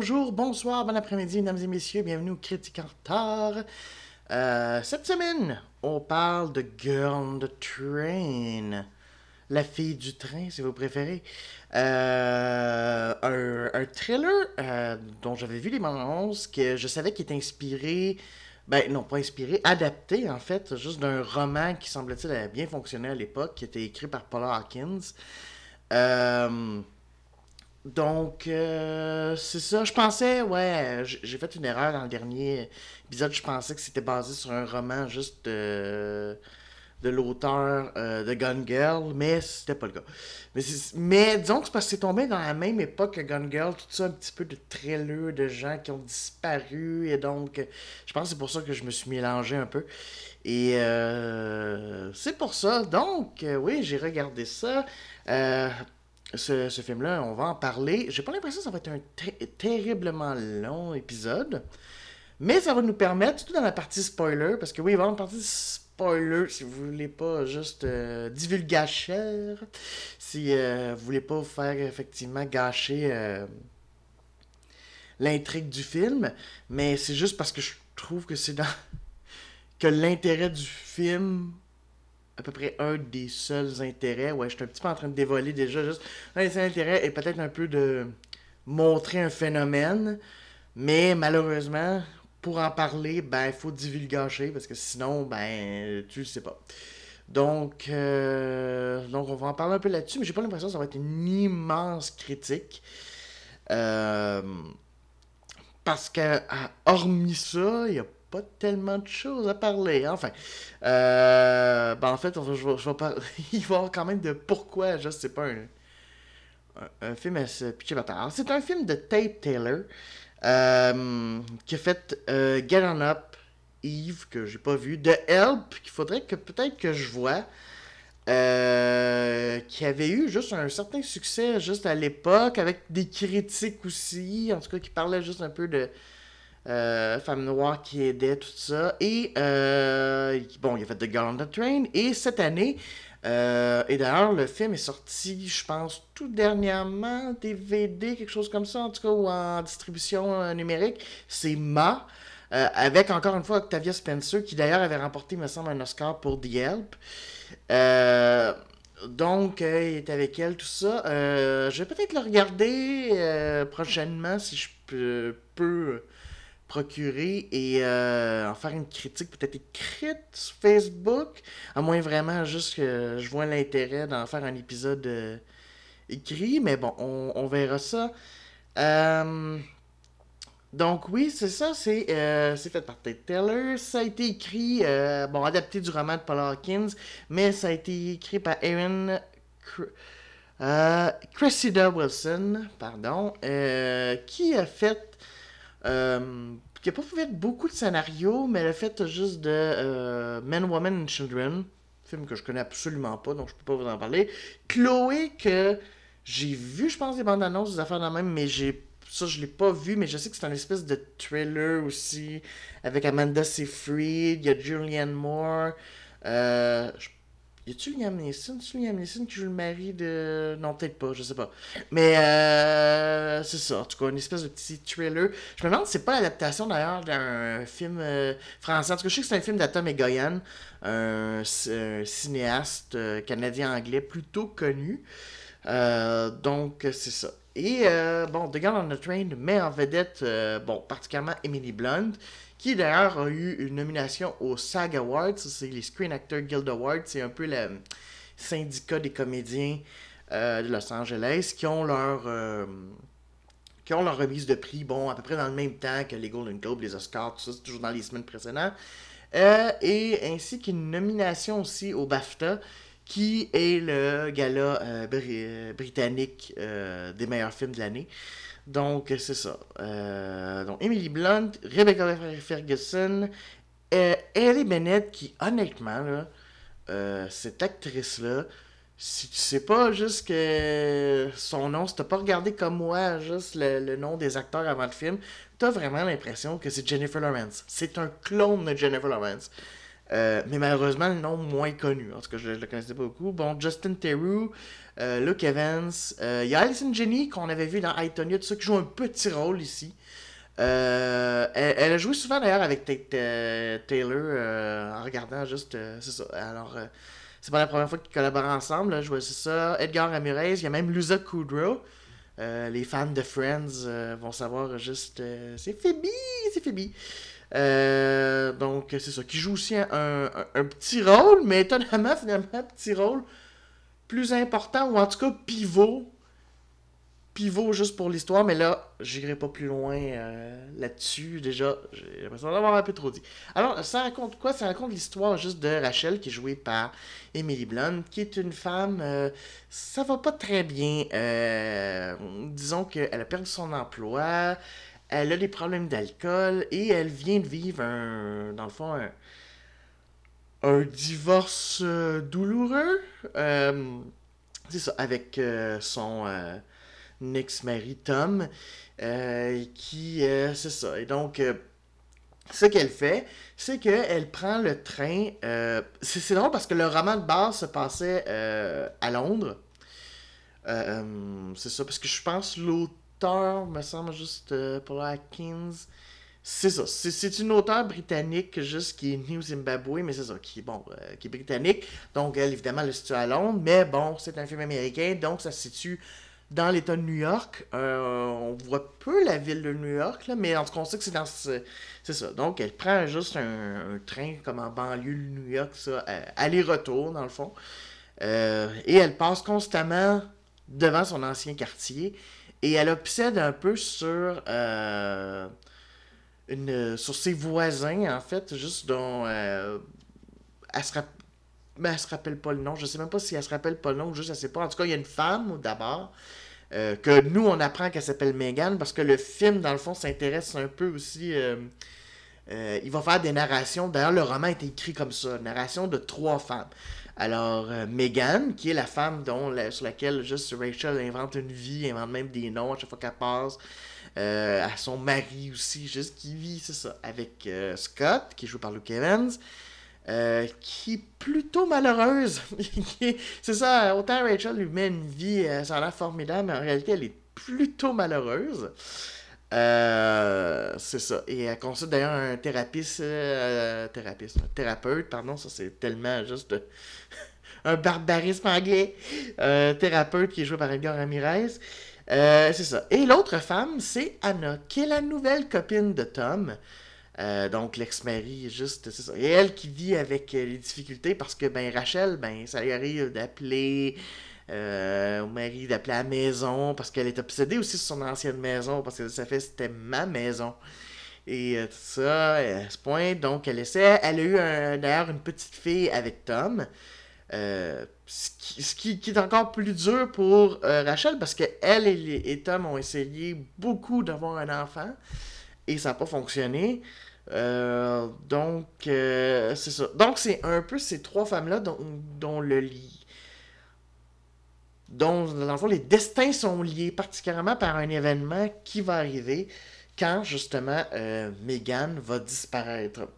Bonjour, bonsoir, bon après-midi, mesdames et messieurs, bienvenue au Critique en retard. Euh, cette semaine, on parle de Girl on the Train, la fille du train, si vous préférez. Euh, un, thriller euh, dont j'avais vu les bandes que je savais qu'il était inspiré, ben non, pas inspiré, adapté en fait, juste d'un roman qui semble-t-il bien fonctionné à l'époque, qui était écrit par Paula Hawkins. Euh, donc, euh, c'est ça. Je pensais, ouais, j'ai fait une erreur dans le dernier épisode. Je pensais que c'était basé sur un roman juste de, l'auteur euh, de Gun Girl, mais c'était pas le cas. Mais, mais disons que c'est parce que c'est tombé dans la même époque que Gun Girl, tout ça, un petit peu de thriller, de gens qui ont disparu, et donc, je pense que c'est pour ça que je me suis mélangé un peu. Et euh, c'est pour ça. Donc, oui, j'ai regardé ça ce, film-là, on va en parler. J'ai pas l'impression que ça va être un terriblement long épisode. Mais ça va nous permettre, surtout dans la partie spoiler, parce que oui, il va y avoir une partie spoiler si vous voulez pas juste euh, si euh, vous voulez pas vous faire effectivement gâcher euh, l'intrigue du film. Mais c'est juste parce que je trouve que c'est dans. que l'intérêt du film à peu près un des seuls intérêts. Ouais, je suis un petit peu en train de dévoiler déjà juste un des seuls intérêts et peut-être un peu de montrer un phénomène. Mais malheureusement, pour en parler, ben, il faut divulgacher parce que sinon, ben, tu le sais pas. Donc, euh, donc, on va en parler un peu là-dessus, mais j'ai pas l'impression que ça va être une immense critique. Euh, parce que, hormis ça, il y a pas tellement de choses à parler. Enfin, euh, ben en fait, je vais, parler. il va y avoir quand même de pourquoi, je sais pas, un, un, film à se pitcher Alors, c'est un film de Tate Taylor euh, qui a fait euh, Get On Up, Eve, que j'ai pas vu, The Help, qu'il faudrait que peut-être que je vois. qui avait eu juste un certain succès juste à l'époque, avec des critiques aussi, en tout cas qui parlaient juste un peu de, euh, femme noire qui aidait, tout ça. Et euh, bon, il a fait The Girl on the Train. Et cette année, euh, et d'ailleurs, le film est sorti, je pense, tout dernièrement, DVD, quelque chose comme ça, en tout cas, ou en distribution numérique. C'est Ma. avec encore une fois Octavia Spencer, qui d'ailleurs avait remporté, me semble, un Oscar pour The Help. donc, il est avec elle, tout ça. je vais peut-être le regarder prochainement si je peux procurer et euh, en faire une critique peut-être écrite sur Facebook, à moins vraiment juste que je vois l'intérêt d'en faire un épisode euh, écrit, mais bon, on, verra ça. Euh, donc oui, c'est ça, c'est fait par Ted Taylor, ça a été écrit, bon, adapté du roman de Paul Hawkins, mais ça a été écrit par Aaron... Cressida Wilson, pardon, qui a fait euh, qui n'a pas fait beaucoup de scénarios, mais a fait juste de euh, Men, Women and Children, film que je connais absolument pas, donc je peux pas vous en parler. Chloé, que j'ai vu, je pense, des bandes annonces, des affaires de même, mais ça, je l'ai pas vu, mais je sais que c'est un espèce de thriller aussi, avec Amanda Seyfried, il y a Julianne Moore. Euh, y a-tu Liam Neeson? C'est Liam Neeson qui joue le mari de. Non, peut-être pas, je sais pas. Mais euh, c'est ça, en tout cas, une espèce de petit thriller. Je me demande si c'est pas l'adaptation d'ailleurs d'un film euh, français. En tout cas, je sais que c'est un film d'Atom et Goyan, un, cinéaste euh, canadien-anglais plutôt connu. donc, c'est ça. Et bon, The Girl on the Train met en vedette, bon, particulièrement Emily Blunt qui d'ailleurs a eu une nomination au SAG Awards, c'est les Screen Actors Guild Awards, c'est un peu le syndicat des comédiens euh, de Los Angeles qui ont leur euh, qui ont remise de prix, bon, à peu près dans le même temps que les Golden Globes, les Oscars, tout ça, c'est toujours dans les semaines précédentes. Euh, et ainsi qu'une nomination aussi au BAFTA, qui est le gala britannique des meilleurs films de l'année. Donc, c'est ça. Euh, donc, Emily Blunt, Rebecca Ferguson, euh, Ellie Bennett, qui, honnêtement, là, euh, cette actrice-là, si tu sais pas juste que son nom, si t'as pas regardé comme moi juste le, nom des acteurs avant le film, t'as vraiment l'impression que c'est Jennifer Lawrence. C'est un clone de Jennifer Lawrence. Euh, mais malheureusement, le nom moins connu. En tout cas, je ne le connaissais pas beaucoup. Bon, Justin Theroux, euh, Luke Evans. Il y a Alison Jenny qu'on avait vu dans Itonia, tout ça, qui joue un petit rôle ici. Elle, a joué souvent d'ailleurs avec Taylor en regardant juste. c'est ça. Alors, c'est pas la première fois qu'ils collaborent ensemble. Là. Je vois, c'est ça. Edgar Ramirez, il y a même Luza Kudrow. Euh, les fans de Friends euh, vont savoir juste. Euh, c'est Phoebe! C'est Phoebe! Donc, c'est ça. Qui joue aussi un, un, petit rôle, mais étonnamment, finalement, un petit rôle plus important, ou en tout cas pivot pivot juste pour l'histoire, mais là, j'irai pas plus loin euh, là-dessus. Déjà, j'ai l'impression d'avoir un peu trop dit. Alors, ça raconte quoi? Ça raconte l'histoire juste de Rachel, qui est jouée par Emily Blunt, qui est une femme. Euh, ça va pas très bien. Euh, disons qu'elle a perdu son emploi, elle a des problèmes d'alcool et elle vient de vivre un. Dans le fond, un, divorce douloureux. c'est ça, avec son ex-mari Tom, euh, qui, euh, c'est ça. Et donc, euh, ce qu'elle fait, c'est qu'elle prend le train. c'est drôle parce que le roman de base se passait à Londres. c'est ça, parce que je pense me semble juste Paul Atkins. C'est ça. C'est une auteure britannique, juste qui est née au Zimbabwe, mais c'est ça, qui est, bon, qui est britannique. Donc, elle, évidemment, elle se situe à Londres, mais bon, c'est un film américain, donc ça se situe dans l'État de New York. Euh, on voit peu la ville de New York, là, mais en tout cas, on sait que c'est dans ce... C'est ça. Donc, elle prend juste un, train comme en banlieue de New York, ça, euh, aller-retour, dans le fond. Euh, et elle passe constamment devant son ancien quartier. Et elle obsède un peu sur... Une, sur ses voisins, en fait, juste dont elle se mais elle se rappelle pas le nom. Je sais même pas si elle se rappelle pas le nom, juste elle sait pas. En tout cas, il y a une femme d'abord. Euh, que nous, on apprend qu'elle s'appelle Megan parce que le film, dans le fond, s'intéresse un peu aussi. Euh, euh, il va faire des narrations. D'ailleurs, le roman est écrit comme ça narration de trois femmes. Alors, Megan, qui est la femme dont, sur laquelle juste Rachel invente une vie, invente même des noms à chaque fois qu'elle passe. à son mari aussi, juste qui vit, c'est ça, avec Scott, qui joué par Luke Evans. Euh, qui est plutôt malheureuse. c'est ça, autant Rachel lui met une vie, euh, ça a l'air formidable, mais en réalité, elle est plutôt malheureuse. Euh, c'est ça. Et elle consulte d'ailleurs un thérapeute, thérapeute, thérapeute, pardon, ça c'est tellement juste un barbarisme anglais. thérapeute qui est joué par Edgar Ramirez. c'est ça. Et l'autre femme, c'est Anna, qui est la nouvelle copine de Tom. Euh, donc l'ex-mari, juste, c'est ça. Et elle qui vit avec euh, les difficultés parce que ben Rachel, ben ça lui arrive d'appeler euh, au mari, d'appeler à la maison parce qu'elle est obsédée aussi sur son ancienne maison parce que ça fait c'était ma maison. Et tout ça, à ce point, donc elle essaie. Elle a eu d'ailleurs une petite fille avec Tom. ce, qui, qui, est encore plus dur pour Rachel parce que elle et, et Tom ont essayé beaucoup d'avoir un enfant et ça n'a pas fonctionné. Euh, donc, euh, c'est ça. Donc, c'est un peu ces trois femmes-là dont, le lit. Dont, dans le les destins sont liés particulièrement par un événement qui va arriver quand, justement, euh, Megan va disparaître.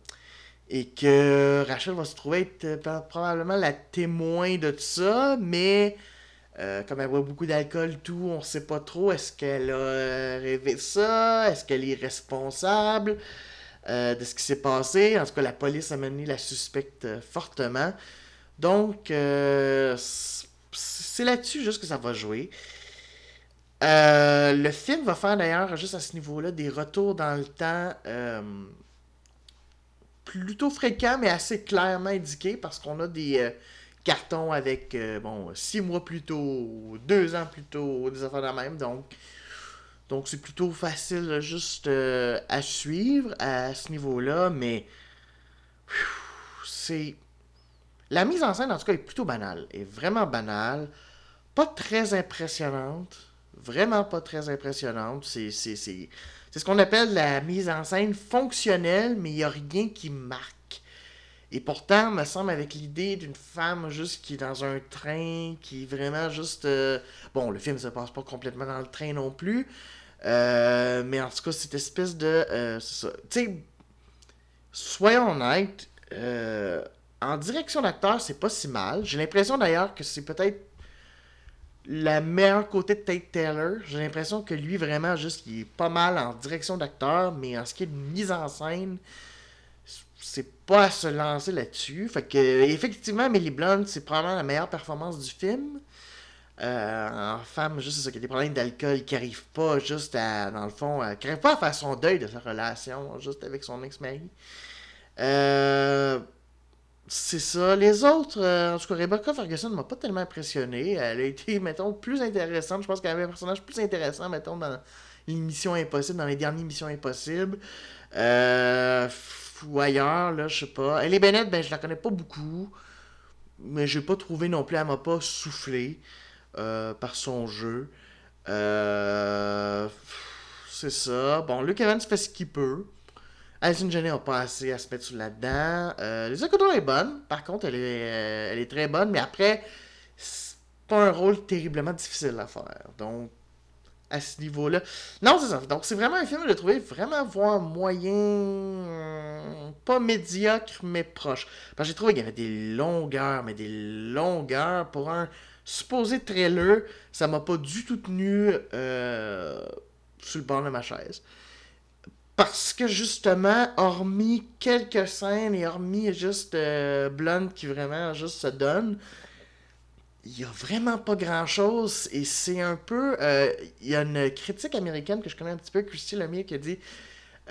Et que Rachel va se trouver être probablement la témoin de tout ça, mais comme elle boit beaucoup d'alcool, tout, on sait pas trop. Est-ce qu'elle a rêvé ça? Est-ce qu'elle est responsable? Euh, de ce qui s'est passé. En tout cas, la police a mené la suspecte euh, fortement. Donc, euh, c'est là-dessus juste que ça va jouer. le film va faire d'ailleurs, juste à ce niveau-là, des retours dans le temps plutôt fréquents, mais assez clairement indiqués, parce qu'on a des cartons avec, bon, six mois plus tôt, deux ans plus tôt, des affaires de même. Donc, c'est plutôt facile juste euh, à suivre à ce niveau-là, mais c'est... La mise en scène, en tout cas, est plutôt banale. Est vraiment banale. Pas très impressionnante. Vraiment pas très impressionnante. C'est, ce qu'on appelle la mise en scène fonctionnelle, mais il n'y a rien qui marque. Et pourtant, me semble avec l'idée d'une femme juste qui est dans un train, qui est vraiment juste... Euh, bon, le film se passe pas complètement dans le train non plus, euh, mais en tout cas, cette espèce de. Euh. Tu sais, soyons honnêtes, Euh, en direction d'acteur, c'est pas si mal. J'ai l'impression d'ailleurs que c'est peut-être la meilleure côté de Tate Taylor. J'ai l'impression que lui, vraiment, juste, il est pas mal en direction d'acteur, mais en ce qui est de mise en scène, c'est pas à se lancer là-dessus. Fait que, effectivement, Millie Blunt, c'est probablement la meilleure performance du film. Euh, en femme, juste ça, qui a des problèmes d'alcool, qui arrive pas juste à, dans le fond, qui arrive pas à faire son deuil de sa relation, juste avec son ex-mari. Euh, c'est ça. Les autres, euh, en tout cas, Rebecca Ferguson m'a pas tellement impressionné. Elle a été, mettons, plus intéressante. Je pense qu'elle avait un personnage plus intéressant, mettons, dans l'émission Impossible, dans les dernières missions Impossibles. Euh, ou ailleurs, là, je sais pas. Ellie Bennett, ben, je la connais pas beaucoup. Mais j'ai pas trouvé non plus, elle m'a pas soufflé euh, par son jeu. C'est ça. Bon, Luke Evans fait ce qu'il peut. Alison Jenny n'a pas assez à se mettre là-dedans. Euh, Lisa Kudrow est bonne. Par contre, elle est, euh, elle est très bonne. Mais après, c'est pas un rôle terriblement difficile à faire. Donc, à ce niveau-là. Non, c'est ça. Donc, c'est vraiment un film que j'ai trouvé vraiment voir moyen. euh, pas médiocre, mais proche. Parce que j'ai trouvé qu'il y avait des longueurs, mais des longueurs. Pour un supposé trailer, ça m'a pas du tout tenu euh, sur le bord de ma chaise. Parce que justement, hormis quelques scènes et hormis juste euh, Blunt qui vraiment juste se donne, il y a vraiment pas grand chose et c'est un peu. euh, Il y a une critique américaine que je connais un petit peu, Christy Lemire, qui a dit.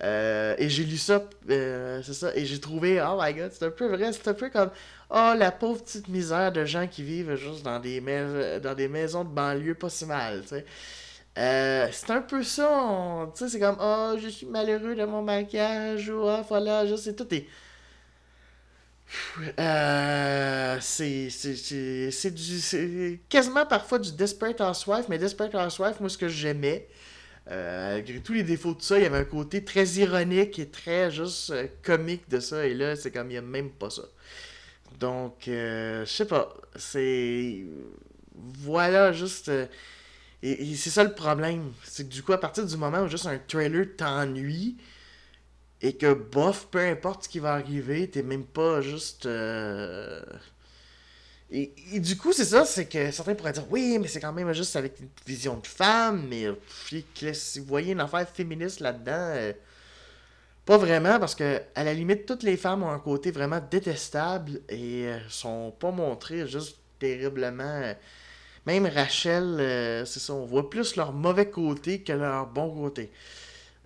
euh, et j'ai lu ça, euh, c'est ça, et j'ai trouvé, oh my god, c'est un peu vrai, c'est un peu comme, oh la pauvre petite misère de gens qui vivent juste dans des, mais- dans des maisons de banlieue pas si mal, tu sais. Euh, c'est un peu ça, tu sais, c'est comme, oh, je suis malheureux de mon maquillage, ou ah, voilà, je sais, tout est. Euh, c'est du quasiment parfois du Desperate Housewife mais Desperate Housewife moi ce que j'aimais euh, malgré tous les défauts de ça il y avait un côté très ironique et très juste euh, comique de ça et là c'est comme il y a même pas ça donc je sais pas c'est voilà juste et, c'est ça le problème c'est que du coup à partir du moment où juste un trailer t'ennuie et que bof, peu importe ce qui va arriver, t'es même pas juste. euh, Et, du coup, c'est ça, c'est que certains pourraient dire oui, mais c'est quand même juste avec une vision de femme, mais si vous voyez une affaire féministe là-dedans, euh, pas vraiment, parce que à la limite, toutes les femmes ont un côté vraiment détestable et euh, sont pas montrées juste terriblement. Même Rachel, euh, c'est ça, on voit plus leur mauvais côté que leur bon côté.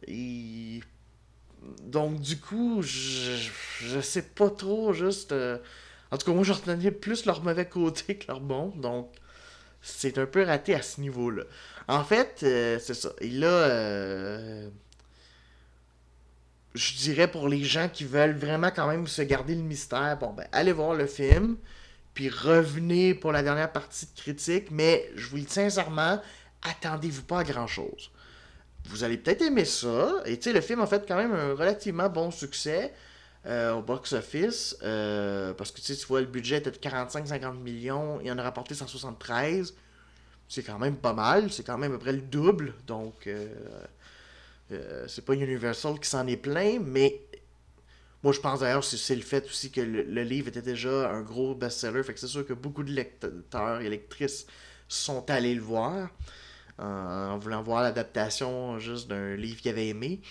Et donc, du coup, je, je sais pas trop, juste. euh, En tout cas, moi, je retenais plus leur mauvais côté que leur bon. Donc, c'est un peu raté à ce niveau-là. En fait, euh, c'est ça. Et là, je dirais pour les gens qui veulent vraiment quand même se garder le mystère, bon, ben, allez voir le film. Puis revenez pour la dernière partie de critique. Mais je vous le dis sincèrement, attendez-vous pas à grand-chose vous allez peut-être aimer ça. Et tu sais, le film a fait quand même un relativement bon succès euh, au box-office. euh, parce que tu vois, le budget était de 45-50 millions. Il en a rapporté 173. C'est quand même pas mal. C'est quand même à peu près le double. Donc, euh, c'est pas Universal qui s'en est plein. Mais moi, je pense d'ailleurs que c'est- le fait aussi que le, livre était déjà un gros best-seller. Fait que c'est sûr que beaucoup de lecteurs et lectrices sont allés le voir en voulant voir l'adaptation juste d'un livre qu'il avait aimé.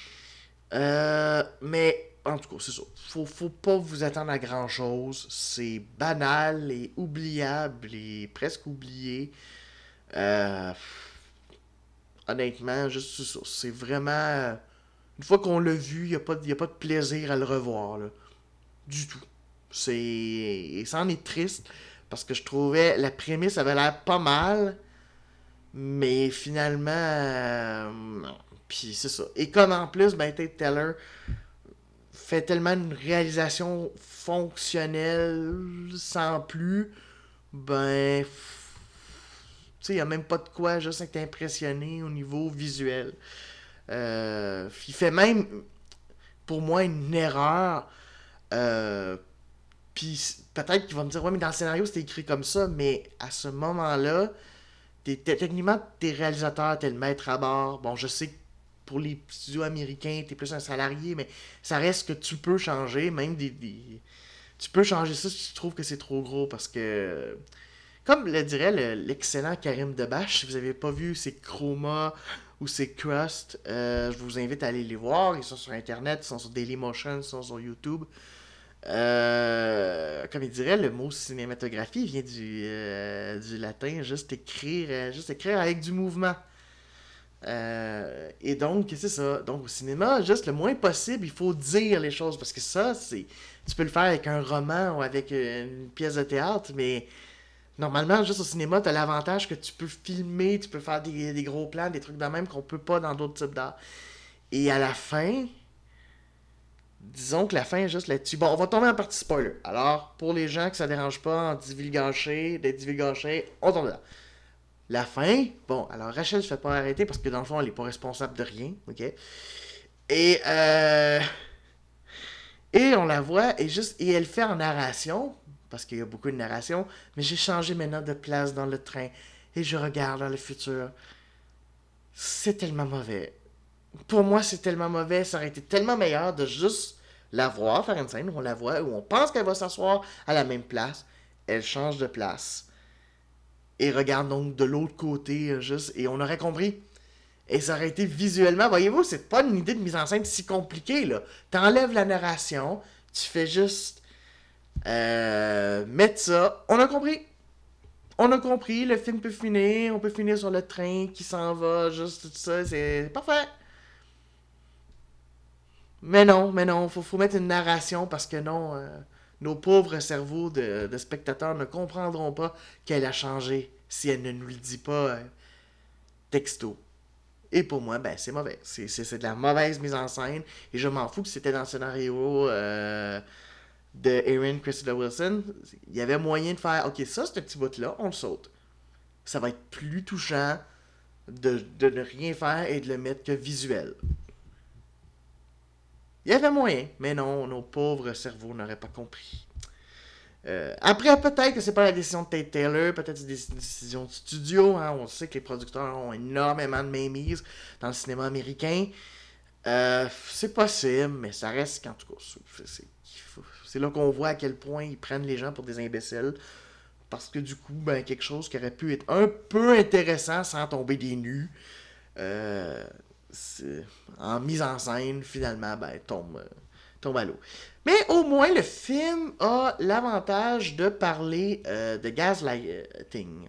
Euh, mais en tout cas, c'est ça. Faut, pas vous attendre à grand chose. C'est banal et oubliable et presque oublié. Euh, honnêtement, juste ça. C'est vraiment. Une fois qu'on l'a vu, il n'y a, pas a pas de plaisir à le revoir. Là. Du tout. C'est. Et ça en est triste parce que je trouvais la prémisse avait l'air pas mal. Mais finalement, euh. Puis c'est ça. Et comme en plus, ben, Tate Taylor fait tellement une réalisation fonctionnelle sans plus, ben. Tu sais, il n'y a même pas de quoi juste être impressionné au niveau visuel. Euh, il fait même, pour moi, une erreur. Euh, puis peut-être qu'il va me dire, ouais, mais dans le scénario, c'était écrit comme ça, mais à ce moment-là, techniquement, t'es réalisateur, t'es le maître à bord. Bon, je sais que pour les studios américains, t'es plus un salarié, mais ça reste que tu peux changer, même des, des, tu peux changer ça si tu trouves que c'est trop gros parce que. Comme le dirait l'excellent Karim Debache, si vous n'avez pas vu ses chromas ou ses crusts, euh, je vous invite à aller les voir. Ils sont sur Internet, ils sont sur Dailymotion, ils sont sur YouTube. Euh, comme il dirait, le mot cinématographie vient du, euh, latin, juste écrire, juste écrire avec du mouvement. et donc, c'est ça. Donc, au cinéma, juste le moins possible, il faut dire les choses. Parce que ça, c'est. Tu peux le faire avec un roman ou avec une pièce de théâtre, mais Normalement, juste au cinéma, tu as l'avantage que tu peux filmer, tu peux faire des, gros plans, des trucs de même qu'on peut pas dans d'autres types d'art. Et à la fin, disons que la fin est juste là-dessus. Bon, on va tomber en partie spoiler. Alors, pour les gens que ça dérange pas en divulgacher, d'être divulgaché, on tombe là. La fin, bon, alors Rachel se fait pas arrêter parce que dans le fond, elle est pas responsable de rien, ok? Et, euh... Et on la voit, et juste, et elle fait en narration, parce qu'il y a beaucoup de narration, mais j'ai changé maintenant de place dans le train et je regarde dans le futur. C'est tellement mauvais. Pour moi, c'est tellement mauvais. Ça aurait été tellement meilleur de juste la voir, faire une scène où on la voit, où on pense qu'elle va s'asseoir à la même place. Elle change de place. Et regarde donc de l'autre côté, euh, juste, et on aurait compris. Et ça aurait été visuellement, voyez-vous, c'est pas une idée de mise en scène si compliquée, là. T'enlèves la narration, tu fais juste euh, ça. On a compris. On a compris, le film peut finir, on peut finir sur le train qui s'en va, juste tout ça, c'est parfait. Mais non, mais non, faut, faut mettre une narration parce que non, euh, nos pauvres cerveaux de, spectateurs ne comprendront pas qu'elle a changé si elle ne nous le dit pas euh, texto. Et pour moi, ben c'est mauvais. C'est de la mauvaise mise en scène. Et je m'en fous que c'était dans le scénario de Erin Cressida Wilson, il y avait moyen de faire Ok, ça, ce petit bout-là, on le saute. Ça va être plus touchant de, ne rien faire et de le mettre que visuel. Il y avait moyen, mais non, nos pauvres cerveaux n'auraient pas compris. Euh, après, peut-être que c'est pas la décision de Tate Taylor, peut-être c'est des décisions de studio. Hein. On sait que les producteurs ont énormément de mainmise dans le cinéma américain. Euh, c'est possible, mais ça reste qu'en tout cas, c'est c'est là qu'on voit à quel point ils prennent les gens pour des imbéciles. Parce que du coup, ben, quelque chose qui aurait pu être un peu intéressant sans tomber des nus, euh, en mise en scène, finalement, ben, tombe, tombe à l'eau. Mais au moins, le film a l'avantage de parler euh, de gaslighting.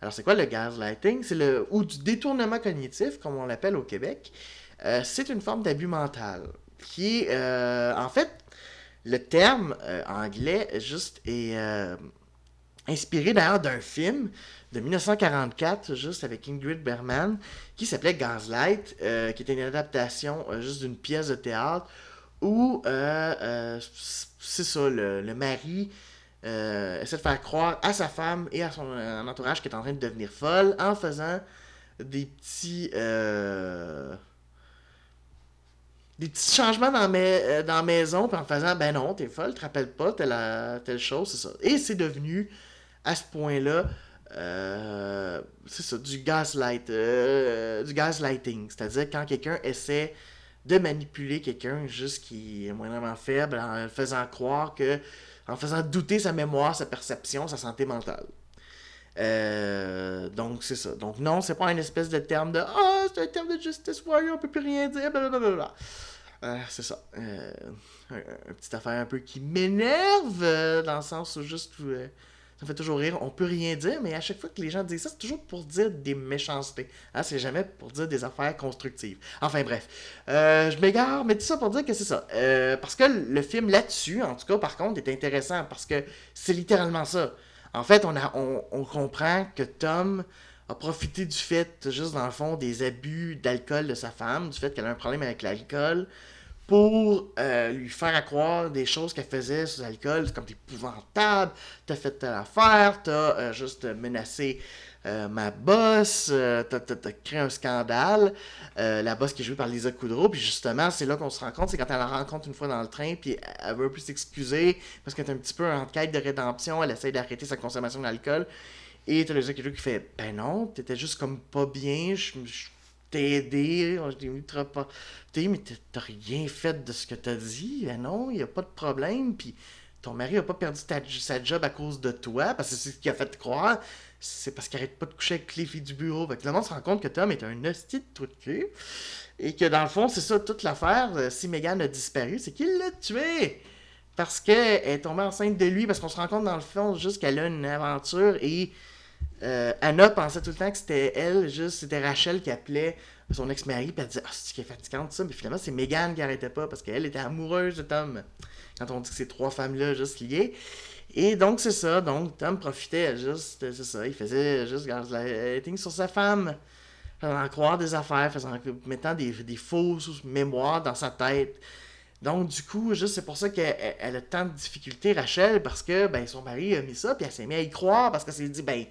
Alors, c'est quoi le gaslighting? C'est le ou du détournement cognitif, comme on l'appelle au Québec. Euh, c'est une forme d'abus mental qui en fait, le terme euh, anglais juste est euh, inspiré d'ailleurs d'un film de 1944, juste avec Ingrid Bergman, qui s'appelait Gaslight, euh, qui était une adaptation juste d'une pièce de théâtre où c'est ça, le, mari essaie de faire croire à sa femme et à son entourage qu'elle est en train de devenir folle en faisant des petits des petits changements dans, mes, euh, dans maison, puis en faisant, ben non, t'es folle, te rappelles pas telle, euh, telle chose, c'est ça. Et c'est devenu, à ce point-là, euh, c'est ça, du gaslight, du gaslighting. C'est-à-dire quand quelqu'un essaie de manipuler quelqu'un juste qui est moindrement faible en faisant croire que, en faisant douter sa mémoire, sa perception, sa santé mentale. Donc c'est ça. Donc non, c'est pas une espèce de terme de Ah, c'est un terme de justice warrior, on peut plus rien dire, blablabla. Euh, c'est ça. Euh, une petite affaire un peu qui m'énerve, euh, dans le sens où juste. ça fait toujours rire. On peut rien dire, mais à chaque fois que les gens disent ça, c'est toujours pour dire des méchancetés. Hein, c'est jamais pour dire des affaires constructives. Enfin bref. je m'égare, mais tout ça pour dire que c'est ça. parce que le film là-dessus, en tout cas, par contre, est intéressant. Parce que c'est littéralement ça. En fait, on, comprend que Tom a profité du fait, juste dans le fond, des abus d'alcool de sa femme, du fait qu'elle a un problème avec l'alcool, pour euh, lui faire croire des choses qu'elle faisait sous l'alcool, comme épouvantable, t'as fait telle affaire, t'as euh, juste menacé euh, ma boss, t'as, créé un scandale, la boss qui est jouée par Lisa Kudrow, puis justement, c'est là qu'on se rend compte, c'est quand elle la rencontre une fois dans le train, puis elle veut peu s'excuser, parce qu'elle est un petit peu en quête de rédemption, elle essaie d'arrêter sa consommation d'alcool, et t'as le qui fait Ben non, t'étais juste comme pas bien, je, t'ai aidé, je t'ai pas. mais t'as rien fait de ce que t'as dit, ben non, y a pas de problème, puis ton mari a pas perdu sa job à cause de toi, parce que c'est ce qui a fait croire, c'est parce qu'il arrête pas de coucher avec les filles du bureau. Fait que le monde se rend compte que Tom est un hostie de trou de cul. Et que dans le fond, c'est ça toute l'affaire. Euh, si Megan a disparu, c'est qu'il l'a tué. Parce qu'elle est tombée enceinte de lui, parce qu'on se rend compte dans le fond juste qu'elle a une aventure et euh, Anna pensait tout le temps que c'était elle, juste c'était Rachel qui appelait son ex-mari, puis elle disait Ah, c'est qui est fatigante ça, mais finalement c'est Megan qui arrêtait pas parce qu'elle était amoureuse de Tom. Quand on dit que ces trois femmes-là juste liées. Et donc c'est ça, donc Tom profitait juste, c'est ça, il faisait juste gaslighting sur sa femme, faisant croire des affaires, mettant des, des fausses mémoires dans sa tête. Donc, du coup, juste c'est pour ça qu'elle a tant de difficultés, Rachel, parce que ben, son mari a mis ça, puis elle s'est mis à y croire, parce qu'elle s'est dit, ben,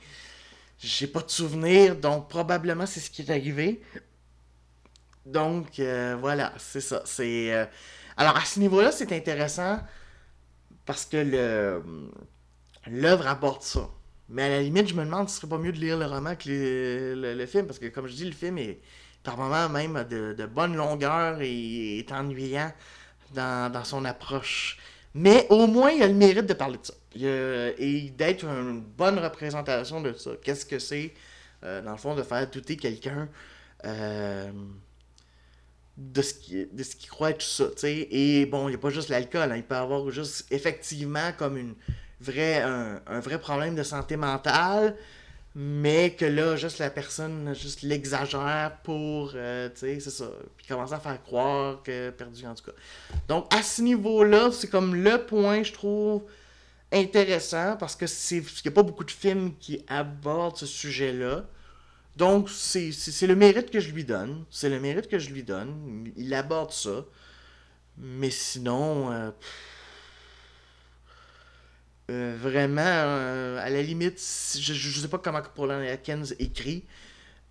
j'ai pas de souvenir, donc probablement c'est ce qui est arrivé. Donc, euh, voilà, c'est ça. C'est. Euh, alors, à ce niveau-là, c'est intéressant parce que le l'œuvre aborde ça. Mais à la limite, je me demande si ce serait pas mieux de lire le roman que le, film, parce que, comme je dis, le film est par moments même de, bonne longueur et est ennuyant dans, son approche. Mais au moins, il a le mérite de parler de ça. et d'être une bonne représentation de ça. Qu'est-ce que c'est, euh, dans le fond, de faire douter quelqu'un euh, de ce qui de ce qu'il croit être tout ça. Et bon, il n'y a pas juste l'alcool. Hein. il peut avoir juste effectivement comme une un, un vrai problème de santé mentale mais que là, juste la personne, juste l'exagère pour, euh, tu sais, c'est ça. Puis commencer à faire croire que perdu, en tout cas. Donc, à ce niveau-là, c'est comme le point, je trouve, intéressant, parce que c'est qu'il n'y a pas beaucoup de films qui abordent ce sujet-là. Donc, c'est le mérite que je lui donne. C'est le mérite que je lui donne. Il aborde ça. Mais sinon... Euh, euh, vraiment, euh, à la limite, je, je sais pas comment Paul Atkins écrit.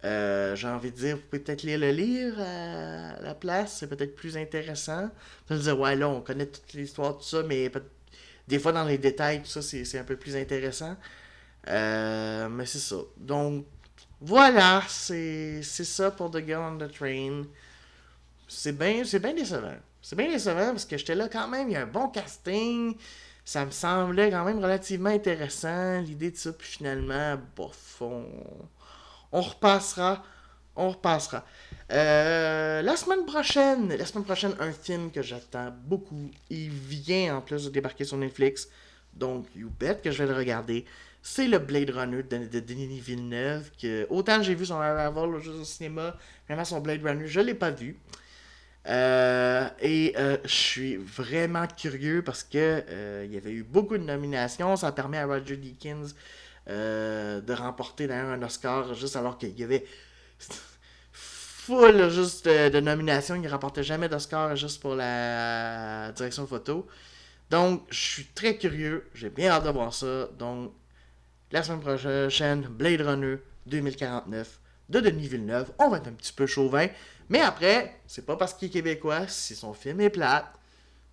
J'ai envie de dire, vous pouvez peut-être lire le livre à la place, c'est peut-être plus intéressant. Dire, ouais, là, on connaît toute l'histoire, tout ça, mais des fois, dans les détails, tout ça, c'est un peu plus intéressant. mais c'est ça. Donc, voilà, c'est ça pour The Girl on the Train. C'est bien décevant. C'est bien décevant parce que j'étais là quand même, il y a un bon casting ça me semblait quand même relativement intéressant, l'idée de ça, puis finalement, bof, on, repassera, on repassera. Euh, la semaine prochaine, la semaine prochaine, un film que j'attends beaucoup, il vient en plus de débarquer sur Netflix, donc you bet que je vais le regarder. C'est le Blade Runner de, Denis Villeneuve, que autant j'ai vu son Arrival au cinéma, vraiment son Blade Runner, je l'ai pas vu. Euh, et euh, je suis vraiment curieux parce que euh, il y avait eu beaucoup de nominations. Ça permet à Roger Deakins de remporter d'ailleurs un Oscar juste alors qu'il y avait full juste de, nominations. Il ne remportait jamais d'Oscar juste pour la direction photo. Donc, je suis très curieux. J'ai bien hâte de voir ça. Donc, la semaine prochaine, Blade Runner 2049 de Denis Villeneuve. On va être un petit peu chauvin. Mais après, c'est pas parce qu'il est québécois, si son film est plate,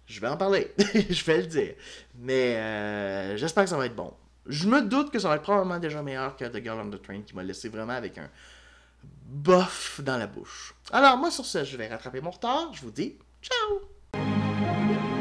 je vais en parler. je vais le dire. Mais euh, j'espère que ça va être bon. Je me doute que ça va être probablement déjà meilleur que The Girl on the Train qui m'a laissé vraiment avec un bof dans la bouche. Alors, moi, sur ce, je vais rattraper mon retard. Je vous dis ciao!